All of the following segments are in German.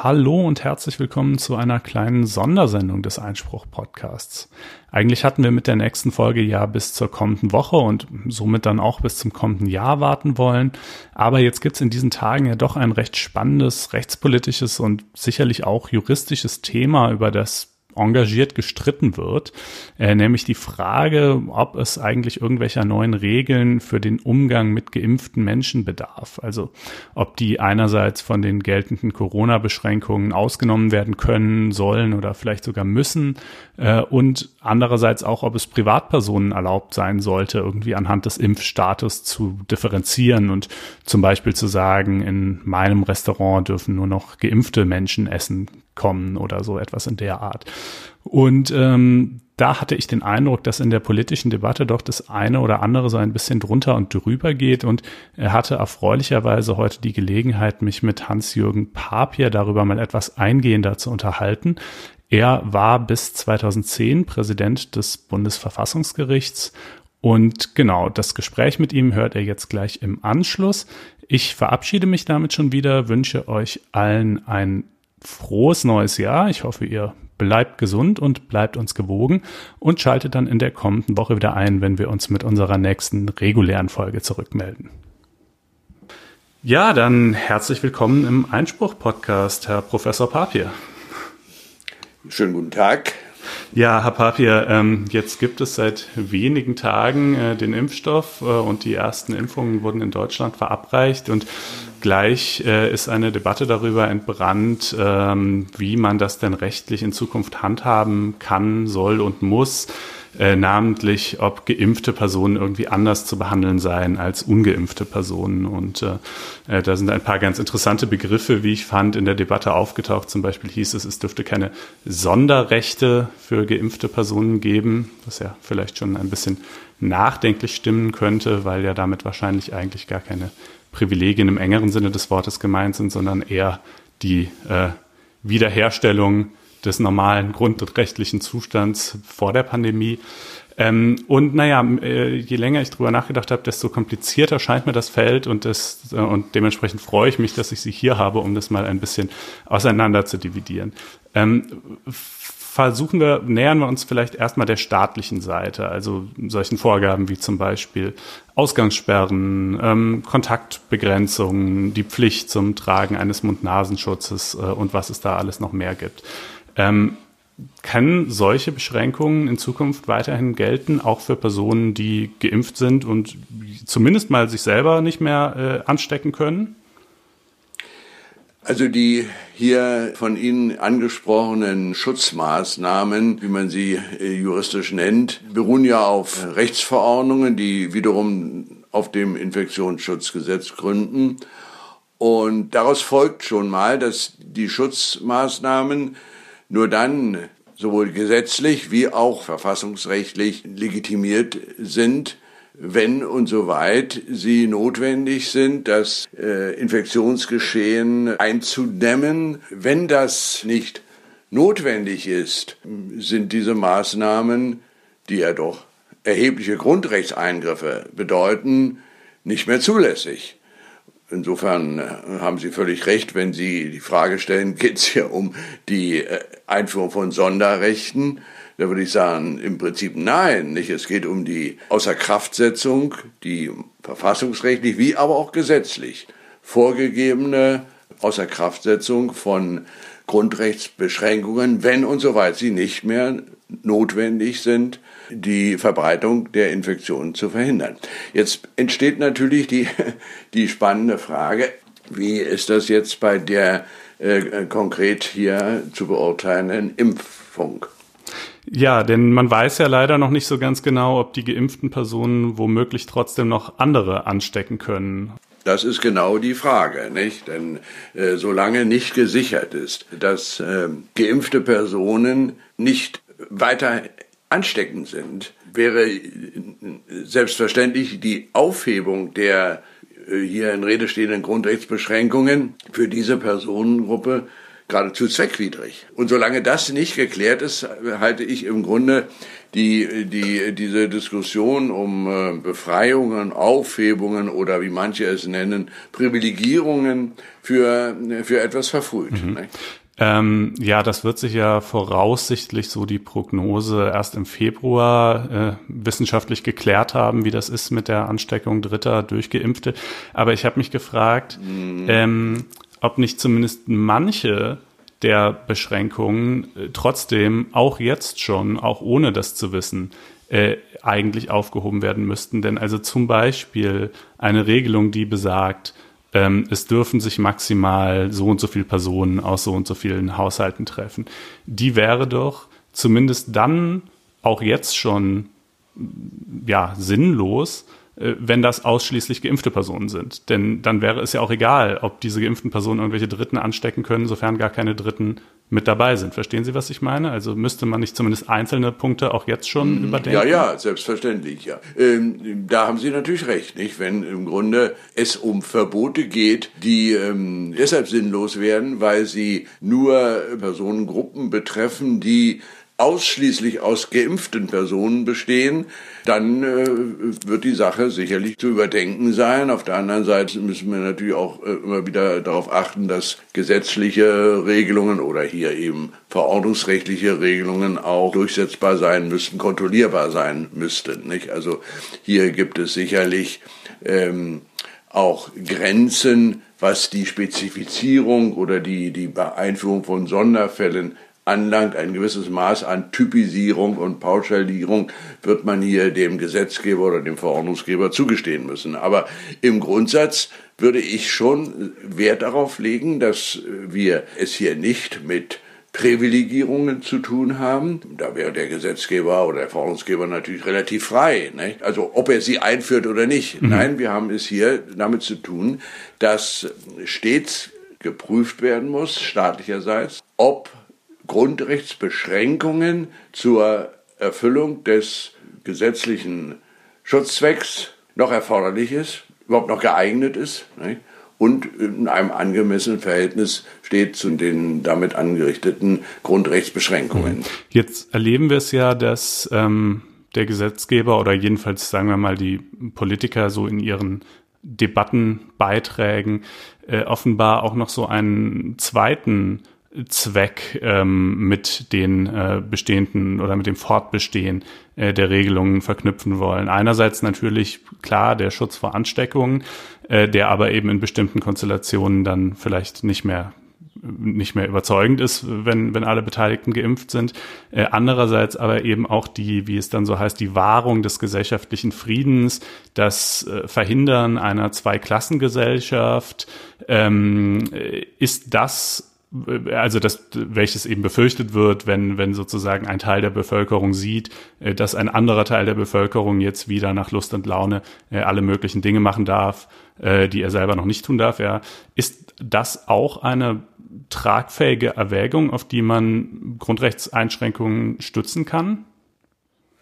Hallo und herzlich willkommen zu einer kleinen Sondersendung des Einspruch-Podcasts. Eigentlich hatten wir mit der nächsten Folge ja bis zur kommenden Woche und somit dann auch bis zum kommenden Jahr warten wollen. Aber jetzt gibt's in diesen Tagen ja doch ein recht spannendes rechtspolitisches und sicherlich auch juristisches Thema, über das engagiert gestritten wird, äh, nämlich die Frage, ob es eigentlich irgendwelcher neuen Regeln für den Umgang mit geimpften Menschen bedarf. Also ob die einerseits von den geltenden Corona-Beschränkungen ausgenommen werden können, sollen oder vielleicht sogar müssen äh, und andererseits auch, ob es Privatpersonen erlaubt sein sollte, irgendwie anhand des Impfstatus zu differenzieren und zum Beispiel zu sagen, in meinem Restaurant dürfen nur noch geimpfte Menschen essen kommen oder so etwas in der Art. Und ähm, da hatte ich den Eindruck, dass in der politischen Debatte doch das eine oder andere so ein bisschen drunter und drüber geht. Und er hatte erfreulicherweise heute die Gelegenheit, mich mit Hans-Jürgen Papier darüber mal etwas eingehender zu unterhalten. Er war bis 2010 Präsident des Bundesverfassungsgerichts und genau, das Gespräch mit ihm hört er jetzt gleich im Anschluss. Ich verabschiede mich damit schon wieder, wünsche euch allen ein frohes neues Jahr. Ich hoffe, ihr bleibt gesund und bleibt uns gewogen und schaltet dann in der kommenden Woche wieder ein, wenn wir uns mit unserer nächsten regulären Folge zurückmelden. Ja, dann herzlich willkommen im Einspruch-Podcast, Herr Professor Papier. Schönen guten Tag. Ja, Herr Papier, ähm, jetzt gibt es seit wenigen Tagen äh, den Impfstoff äh, und die ersten Impfungen wurden in Deutschland verabreicht. Und Gleich äh, ist eine Debatte darüber entbrannt, ähm, wie man das denn rechtlich in Zukunft handhaben kann, soll und muss, äh, namentlich ob geimpfte Personen irgendwie anders zu behandeln seien als ungeimpfte Personen. Und äh, äh, da sind ein paar ganz interessante Begriffe, wie ich fand, in der Debatte aufgetaucht. Zum Beispiel hieß es, es dürfte keine Sonderrechte für geimpfte Personen geben, was ja vielleicht schon ein bisschen nachdenklich stimmen könnte, weil ja damit wahrscheinlich eigentlich gar keine Privilegien im engeren Sinne des Wortes gemeint sind, sondern eher die äh, Wiederherstellung des normalen grundrechtlichen Zustands vor der Pandemie. Ähm, und naja, äh, je länger ich drüber nachgedacht habe, desto komplizierter scheint mir das Feld und, das, äh, und dementsprechend freue ich mich, dass ich Sie hier habe, um das mal ein bisschen auseinander zu dividieren. Ähm, versuchen wir, nähern wir uns vielleicht erstmal der staatlichen Seite, also solchen Vorgaben wie zum Beispiel Ausgangssperren, ähm, Kontaktbegrenzungen, die Pflicht zum Tragen eines Mund-Nasenschutzes äh, und was es da alles noch mehr gibt. Ähm, können solche Beschränkungen in Zukunft weiterhin gelten, auch für Personen, die geimpft sind und zumindest mal sich selber nicht mehr äh, anstecken können? Also die hier von Ihnen angesprochenen Schutzmaßnahmen, wie man sie äh, juristisch nennt, beruhen ja auf Rechtsverordnungen, die wiederum auf dem Infektionsschutzgesetz gründen. Und daraus folgt schon mal, dass die Schutzmaßnahmen nur dann sowohl gesetzlich wie auch verfassungsrechtlich legitimiert sind, wenn und soweit sie notwendig sind, das äh, Infektionsgeschehen einzudämmen. Wenn das nicht notwendig ist, sind diese Maßnahmen, die ja doch erhebliche Grundrechtseingriffe bedeuten, nicht mehr zulässig. Insofern äh, haben Sie völlig recht, wenn Sie die Frage stellen, geht es hier um die äh, Einführung von Sonderrechten da würde ich sagen, im Prinzip nein. Nicht? Es geht um die Außerkraftsetzung, die verfassungsrechtlich wie aber auch gesetzlich vorgegebene Außerkraftsetzung von Grundrechtsbeschränkungen, wenn und soweit sie nicht mehr notwendig sind, die Verbreitung der Infektionen zu verhindern. Jetzt entsteht natürlich die, die spannende Frage, wie ist das jetzt bei der äh, konkret hier zu beurteilenden Impfung? Ja, denn man weiß ja leider noch nicht so ganz genau, ob die geimpften Personen womöglich trotzdem noch andere anstecken können. Das ist genau die Frage, nicht? Denn äh, solange nicht gesichert ist, dass äh, geimpfte Personen nicht weiter ansteckend sind, wäre äh, selbstverständlich die Aufhebung der äh, hier in Rede stehenden Grundrechtsbeschränkungen für diese Personengruppe geradezu zweckwidrig. Und solange das nicht geklärt ist, halte ich im Grunde die, die, diese Diskussion um äh, Befreiungen, Aufhebungen oder wie manche es nennen, Privilegierungen für, für etwas verfrüht. Mhm. Ähm, ja, das wird sich ja voraussichtlich so die Prognose erst im Februar äh, wissenschaftlich geklärt haben, wie das ist mit der Ansteckung Dritter durch Geimpfte. Aber ich habe mich gefragt, mhm. ähm, ob nicht zumindest manche der Beschränkungen äh, trotzdem auch jetzt schon, auch ohne das zu wissen, äh, eigentlich aufgehoben werden müssten. Denn also zum Beispiel eine Regelung, die besagt, ähm, es dürfen sich maximal so und so viele Personen aus so und so vielen Haushalten treffen. Die wäre doch zumindest dann auch jetzt schon ja sinnlos, wenn das ausschließlich geimpfte Personen sind. Denn dann wäre es ja auch egal, ob diese geimpften Personen irgendwelche Dritten anstecken können, sofern gar keine Dritten mit dabei sind. Verstehen Sie, was ich meine? Also müsste man nicht zumindest einzelne Punkte auch jetzt schon mhm. überdenken? Ja, ja, selbstverständlich, ja. Ähm, da haben Sie natürlich recht, nicht? Wenn im Grunde es um Verbote geht, die ähm, deshalb sinnlos werden, weil sie nur Personengruppen betreffen, die ausschließlich aus geimpften Personen bestehen, dann äh, wird die Sache sicherlich zu überdenken sein. Auf der anderen Seite müssen wir natürlich auch äh, immer wieder darauf achten, dass gesetzliche Regelungen oder hier eben verordnungsrechtliche Regelungen auch durchsetzbar sein müssten, kontrollierbar sein müssten. Nicht? Also hier gibt es sicherlich ähm, auch Grenzen, was die Spezifizierung oder die, die Einführung von Sonderfällen anlangt, ein gewisses Maß an Typisierung und Pauschalierung wird man hier dem Gesetzgeber oder dem Verordnungsgeber zugestehen müssen. Aber im Grundsatz würde ich schon Wert darauf legen, dass wir es hier nicht mit Privilegierungen zu tun haben. Da wäre der Gesetzgeber oder der Verordnungsgeber natürlich relativ frei. Nicht? Also ob er sie einführt oder nicht. Mhm. Nein, wir haben es hier damit zu tun, dass stets geprüft werden muss, staatlicherseits, ob Grundrechtsbeschränkungen zur Erfüllung des gesetzlichen Schutzzwecks noch erforderlich ist, überhaupt noch geeignet ist nicht? und in einem angemessenen Verhältnis steht zu den damit angerichteten Grundrechtsbeschränkungen. Jetzt erleben wir es ja, dass ähm, der Gesetzgeber oder jedenfalls sagen wir mal die Politiker so in ihren Debattenbeiträgen äh, offenbar auch noch so einen zweiten Zweck ähm, mit den äh, bestehenden oder mit dem Fortbestehen äh, der Regelungen verknüpfen wollen. Einerseits natürlich klar der Schutz vor Ansteckungen, äh, der aber eben in bestimmten Konstellationen dann vielleicht nicht mehr nicht mehr überzeugend ist, wenn, wenn alle Beteiligten geimpft sind. Äh, andererseits aber eben auch die, wie es dann so heißt, die Wahrung des gesellschaftlichen Friedens, das äh, Verhindern einer Zweiklassengesellschaft. Ähm, äh, ist das also das, welches eben befürchtet wird, wenn, wenn sozusagen ein Teil der Bevölkerung sieht, äh, dass ein anderer Teil der Bevölkerung jetzt wieder nach Lust und Laune äh, alle möglichen Dinge machen darf, äh, die er selber noch nicht tun darf. Ja. Ist das auch eine tragfähige Erwägung, auf die man Grundrechtseinschränkungen stützen kann?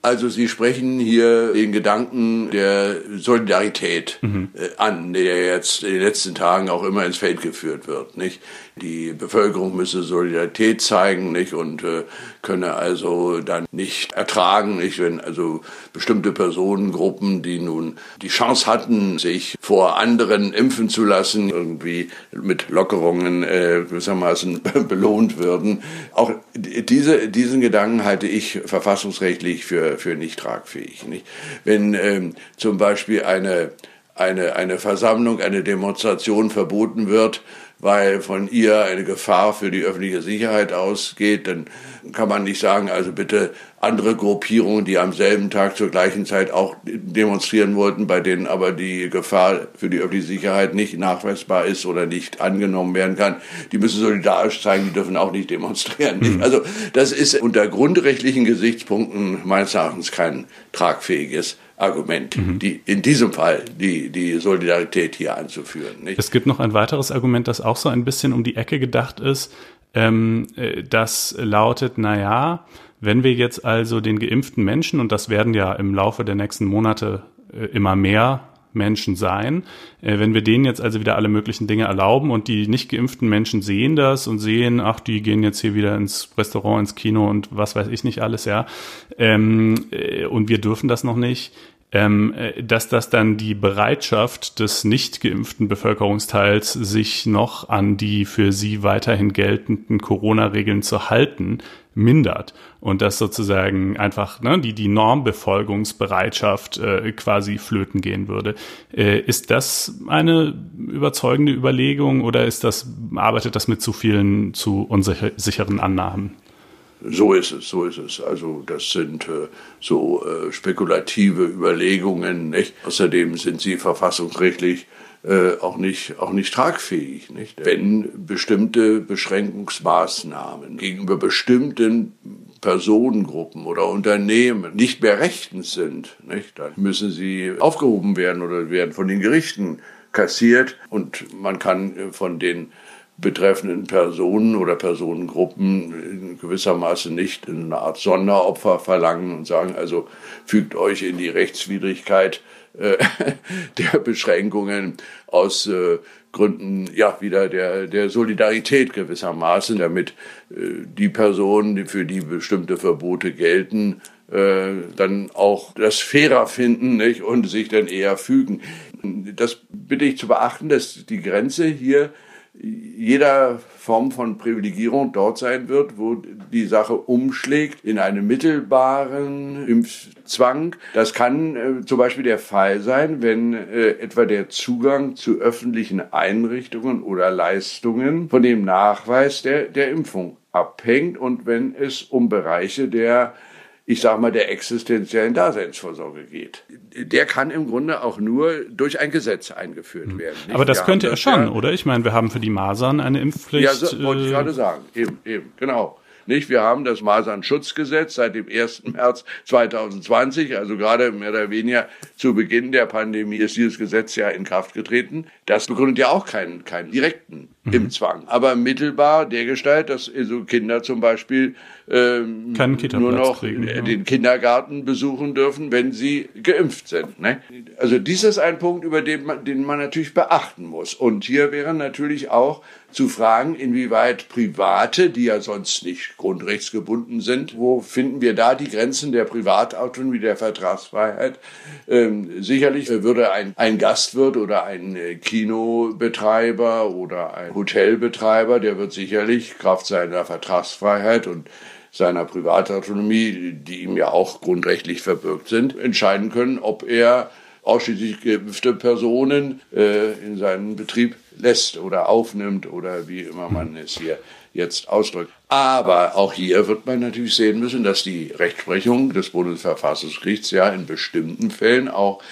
Also Sie sprechen hier den Gedanken der Solidarität mhm. an, der jetzt in den letzten Tagen auch immer ins Feld geführt wird. Nicht? Die Bevölkerung müsse Solidarität zeigen nicht? und äh, könne also dann nicht ertragen, nicht? wenn also bestimmte Personengruppen, die nun die Chance hatten, sich vor anderen impfen zu lassen, irgendwie mit Lockerungen äh, gewissermaßen belohnt würden. Auch diese, diesen Gedanken halte ich verfassungsrechtlich für für, nicht tragfähig. Nicht? Wenn ähm, zum Beispiel eine, eine, eine Versammlung, eine Demonstration verboten wird, weil von ihr eine Gefahr für die öffentliche Sicherheit ausgeht, dann kann man nicht sagen, also bitte andere Gruppierungen, die am selben Tag zur gleichen Zeit auch demonstrieren wollten, bei denen aber die Gefahr für die öffentliche Sicherheit nicht nachweisbar ist oder nicht angenommen werden kann, die müssen solidarisch zeigen, die dürfen auch nicht demonstrieren. Mhm. Also das ist unter grundrechtlichen Gesichtspunkten meines Erachtens kein tragfähiges Argument, mhm. die in diesem Fall die, die Solidarität hier anzuführen. Nicht? Es gibt noch ein weiteres Argument, das auch so ein bisschen um die Ecke gedacht ist. Ähm, äh, das lautet, na ja, wenn wir jetzt also den geimpften Menschen, und das werden ja im Laufe der nächsten Monate äh, immer mehr Menschen sein. Äh, wenn wir denen jetzt also wieder alle möglichen Dinge erlauben und die nicht geimpften Menschen sehen das und sehen, ach, die gehen jetzt hier wieder ins Restaurant, ins Kino und was weiß ich nicht alles, ja. Ähm, äh, und wir dürfen das noch nicht ähm, äh, dass das dann die Bereitschaft des nicht geimpften Bevölkerungsteils, sich noch an die für sie weiterhin geltenden Corona-Regeln zu halten, mindert und dass sozusagen einfach ne, die, die Normbefolgungsbereitschaft äh, quasi flöten gehen würde. Äh, ist das eine überzeugende Überlegung oder ist das, arbeitet das mit zu vielen zu unsicheren Annahmen? So ist es, so ist es. Also das sind äh, so äh, spekulative Überlegungen. Nicht? Außerdem sind sie verfassungsrechtlich äh, auch nicht auch nicht tragfähig. Nicht? Wenn bestimmte Beschränkungsmaßnahmen gegenüber bestimmten Personengruppen oder Unternehmen nicht mehr rechtens sind, nicht? dann müssen sie aufgehoben werden oder werden von den Gerichten kassiert und man kann äh, von den betreffenden Personen oder Personengruppen in gewissermaßen nicht in eine Art Sonderopfer verlangen und sagen, also fügt euch in die Rechtswidrigkeit äh, der Beschränkungen aus äh, Gründen ja wieder der der Solidarität gewissermaßen, damit äh, die Personen, die für die bestimmte Verbote gelten, äh, dann auch das fairer finden nicht? und sich dann eher fügen. Das bitte ich zu beachten, dass die Grenze hier jeder Form von Privilegierung dort sein wird, wo die Sache umschlägt in einen mittelbaren Impfzwang. Das kann äh, zum Beispiel der Fall sein, wenn äh, etwa der Zugang zu öffentlichen Einrichtungen oder Leistungen von dem Nachweis der, der Impfung abhängt und wenn es um Bereiche der ich sage mal, der existenziellen Daseinsvorsorge geht. Der kann im Grunde auch nur durch ein Gesetz eingeführt hm. werden. Nicht? Aber das wir könnte er schon, ja, oder? Ich meine, wir haben für die Masern eine Impfpflicht. Ja, so, wollte ich äh, gerade sagen. Eben, eben, genau. Nicht? Wir haben das Masernschutzgesetz seit dem 1. März 2020, also gerade mehr oder weniger zu Beginn der Pandemie ist dieses Gesetz ja in Kraft getreten. Das begründet ja auch keinen, keinen direkten mhm. Impfzwang, aber mittelbar der Gestalt, dass so Kinder zum Beispiel ähm, nur noch kriegen, ja. den Kindergarten besuchen dürfen, wenn sie geimpft sind. Ne? Also dies ist ein Punkt, über den man, den man natürlich beachten muss. Und hier wäre natürlich auch zu fragen, inwieweit Private, die ja sonst nicht grundrechtsgebunden sind, wo finden wir da die Grenzen der Privatautonomie, der Vertragsfreiheit? Ähm, sicherlich würde ein, ein Gastwirt oder ein äh, Kinobetreiber oder ein Hotelbetreiber, der wird sicherlich Kraft seiner Vertragsfreiheit und seiner Privatautonomie, die ihm ja auch grundrechtlich verbürgt sind, entscheiden können, ob er ausschließlich geimpfte Personen äh, in seinen Betrieb lässt oder aufnimmt oder wie immer man es hier jetzt ausdrückt. Aber auch hier wird man natürlich sehen müssen, dass die Rechtsprechung des Bundesverfassungsgerichts ja in bestimmten Fällen auch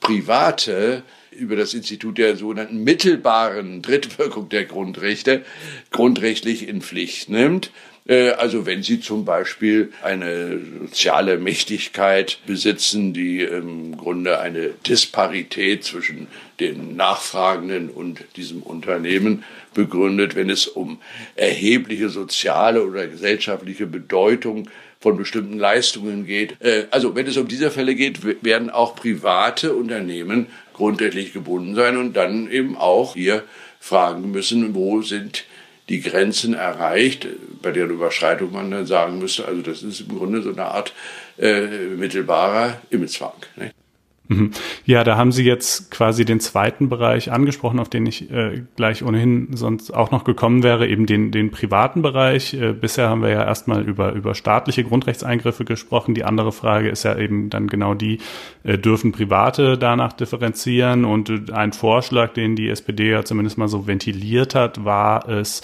private über das Institut der sogenannten mittelbaren Drittwirkung der Grundrechte grundrechtlich in Pflicht nimmt. Äh, also wenn Sie zum Beispiel eine soziale Mächtigkeit besitzen, die im Grunde eine Disparität zwischen den Nachfragenden und diesem Unternehmen begründet, wenn es um erhebliche soziale oder gesellschaftliche Bedeutung von bestimmten Leistungen geht. Äh, also wenn es um diese Fälle geht, werden auch private Unternehmen grundrechtlich gebunden sein und dann eben auch hier fragen müssen, wo sind die Grenzen erreicht, bei deren Überschreitung man dann sagen müsste, also das ist im Grunde so eine Art äh, mittelbarer Imagezwang. Ne? Mhm. Ja, da haben Sie jetzt quasi den zweiten Bereich angesprochen, auf den ich äh, gleich ohnehin sonst auch noch gekommen wäre, eben den, den privaten Bereich. Äh, bisher haben wir ja erstmal über, über staatliche Grundrechtseingriffe gesprochen. Die andere Frage ist ja eben dann genau die, äh, dürfen Private danach differenzieren? Und ein Vorschlag, den die SPD ja zumindest mal so ventiliert hat, war es,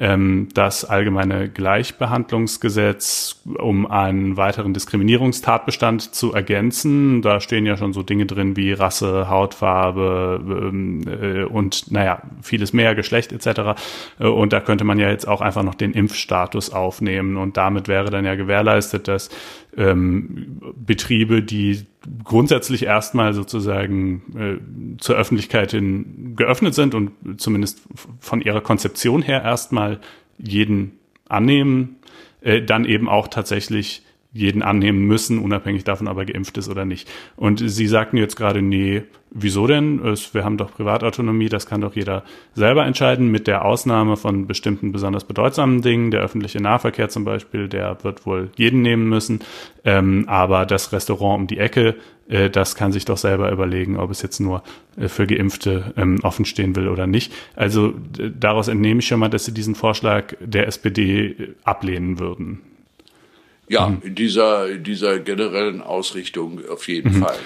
ähm, das allgemeine Gleichbehandlungsgesetz, um einen weiteren Diskriminierungstatbestand zu ergänzen. Da stehen ja schon so Dinge drin wie Rasse, Hautfarbe ähm, äh, und naja, vieles mehr, Geschlecht etc. Äh, und da könnte man ja jetzt auch einfach noch den Impfstatus aufnehmen und damit wäre dann ja gewährleistet, dass ähm, Betriebe, die grundsätzlich erstmal sozusagen äh, zur Öffentlichkeit hin geöffnet sind und zumindest von ihrer Konzeption her erstmal jeden annehmen, äh, dann eben auch tatsächlich jeden annehmen müssen, unabhängig davon, ob er geimpft ist oder nicht. Und Sie sagten jetzt gerade, nee, wieso denn? wir haben doch Privatautonomie, das kann doch jeder selber entscheiden, mit der Ausnahme von bestimmten besonders bedeutsamen Dingen. Der öffentliche Nahverkehr zum Beispiel, der wird wohl jeden nehmen müssen. Ähm, aber das Restaurant um die Ecke, äh, das kann sich doch selber überlegen, ob es jetzt nur äh, für Geimpfte ähm, offen stehen will oder nicht. Also daraus entnehme ich schon mal, dass Sie diesen Vorschlag der SPD äh, ablehnen würden. Ja, mhm. in dieser, dieser generellen Ausrichtung auf jeden mhm. Fall.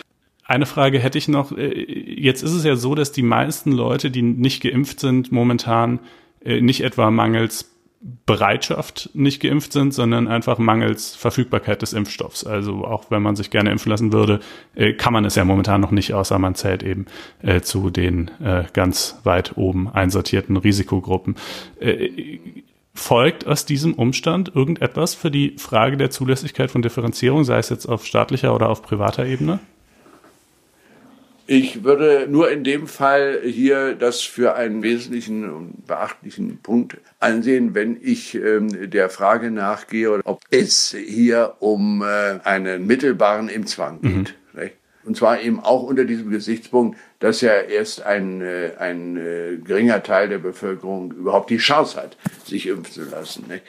Eine Frage hätte ich noch. Äh, jetzt ist es ja so, dass die meisten Leute, die nicht geimpft sind, momentan äh, nicht etwa mangels Bereitschaft nicht geimpft sind, sondern einfach mangels Verfügbarkeit des Impfstoffs. Also auch wenn man sich gerne impfen lassen würde, äh, kann man es ja momentan noch nicht, außer man zählt eben zu den ganz weit oben einsortierten Risikogruppen. Folgt aus diesem Umstand irgendetwas für die Frage der Zulässigkeit von Differenzierung, sei es jetzt auf staatlicher oder auf privater Ebene? Ich würde nur in dem Fall hier das für einen wesentlichen und beachtlichen Punkt ansehen, wenn ich ähm, der Frage nachgehe, ob es hier um äh, einen mittelbaren Impfzwang geht. Mhm. Und zwar eben auch unter diesem Gesichtspunkt, dass ja erst ein, äh, ein äh, geringer Teil der Bevölkerung überhaupt die Chance hat, sich impfen zu lassen. Nicht?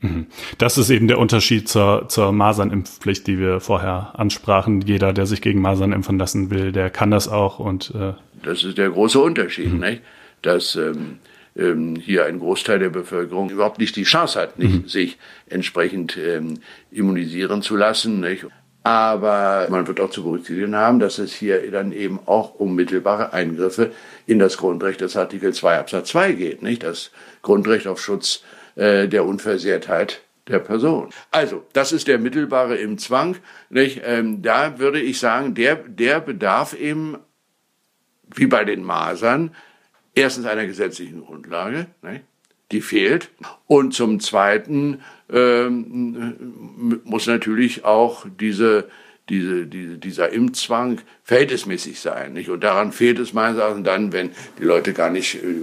Mhm. Das ist eben der Unterschied zur, zur Masernimpfpflicht, die wir vorher ansprachen. Jeder, der sich gegen Masern impfen lassen will, der kann das auch. Und äh das ist der große Unterschied, mhm. nicht? dass ähm, ähm, hier ein Großteil der Bevölkerung überhaupt nicht die Chance hat, nicht, mhm. sich entsprechend ähm, immunisieren zu lassen. Nicht? Aber man wird auch zu berücksichtigen haben, dass es hier dann eben auch um mittelbare Eingriffe in das Grundrecht des Artikel 2 Absatz 2 geht, nicht? Das Grundrecht auf Schutz äh, der Unversehrtheit der Person. Also, das ist der mittelbare im Zwang. Nicht? Ähm, da würde ich sagen, der, der bedarf eben, wie bei den Masern, erstens einer gesetzlichen Grundlage, nicht? die fehlt. Und zum Zweiten ähm, muss natürlich auch diese, diese, diese, dieser Impfzwang verhältnismäßig sein. Nicht? Und daran fehlt es meines Erachtens dann, wenn die Leute gar nicht äh,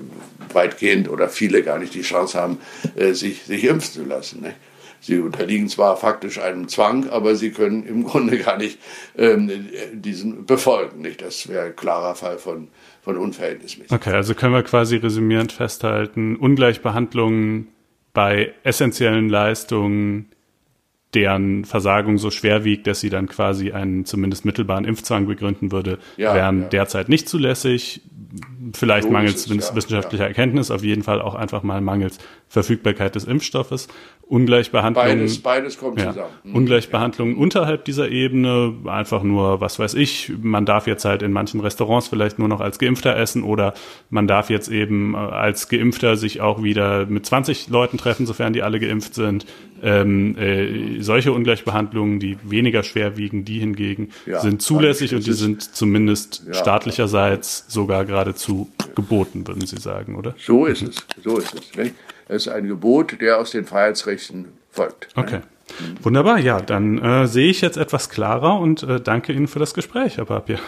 weitgehend oder viele gar nicht die Chance haben, äh, sich, sich impfen zu lassen. Nicht? Sie unterliegen zwar faktisch einem Zwang, aber sie können im Grunde gar nicht ähm, diesen befolgen. Nicht? Das wäre ein klarer Fall von, von Unverhältnismäßigkeit. Okay, also können wir quasi resümierend festhalten, Ungleichbehandlung bei essentiellen Leistungen, deren Versagung so schwer wiegt, dass sie dann quasi einen zumindest mittelbaren Impfzwang begründen würde, ja, wären ja. derzeit nicht zulässig. Vielleicht so mangels es, wissenschaftlicher ja. Erkenntnis, auf jeden Fall auch einfach mal mangels Verfügbarkeit des Impfstoffes. Ungleichbehandlung. Beides, beides kommt ja, zusammen. Mhm. Ungleichbehandlung unterhalb dieser Ebene, einfach nur, was weiß ich, man darf jetzt halt in manchen Restaurants vielleicht nur noch als Geimpfter essen oder man darf jetzt eben äh, als Geimpfter sich auch wieder mit 20 Leuten treffen, sofern die alle geimpft sind. Ähm, äh, solche Ungleichbehandlungen, die weniger schwer wiegen, die hingegen ja, sind zulässig und die sind zumindest ja. staatlicherseits sogar geradezu geboten, würden Sie sagen, oder? So ist es, so ist es. Es ist ein Gebot, der aus den Freiheitsrechten folgt. Okay. Mhm. Wunderbar, ja, dann äh, sehe ich jetzt etwas klarer und äh, danke Ihnen für das Gespräch, Herr Papier.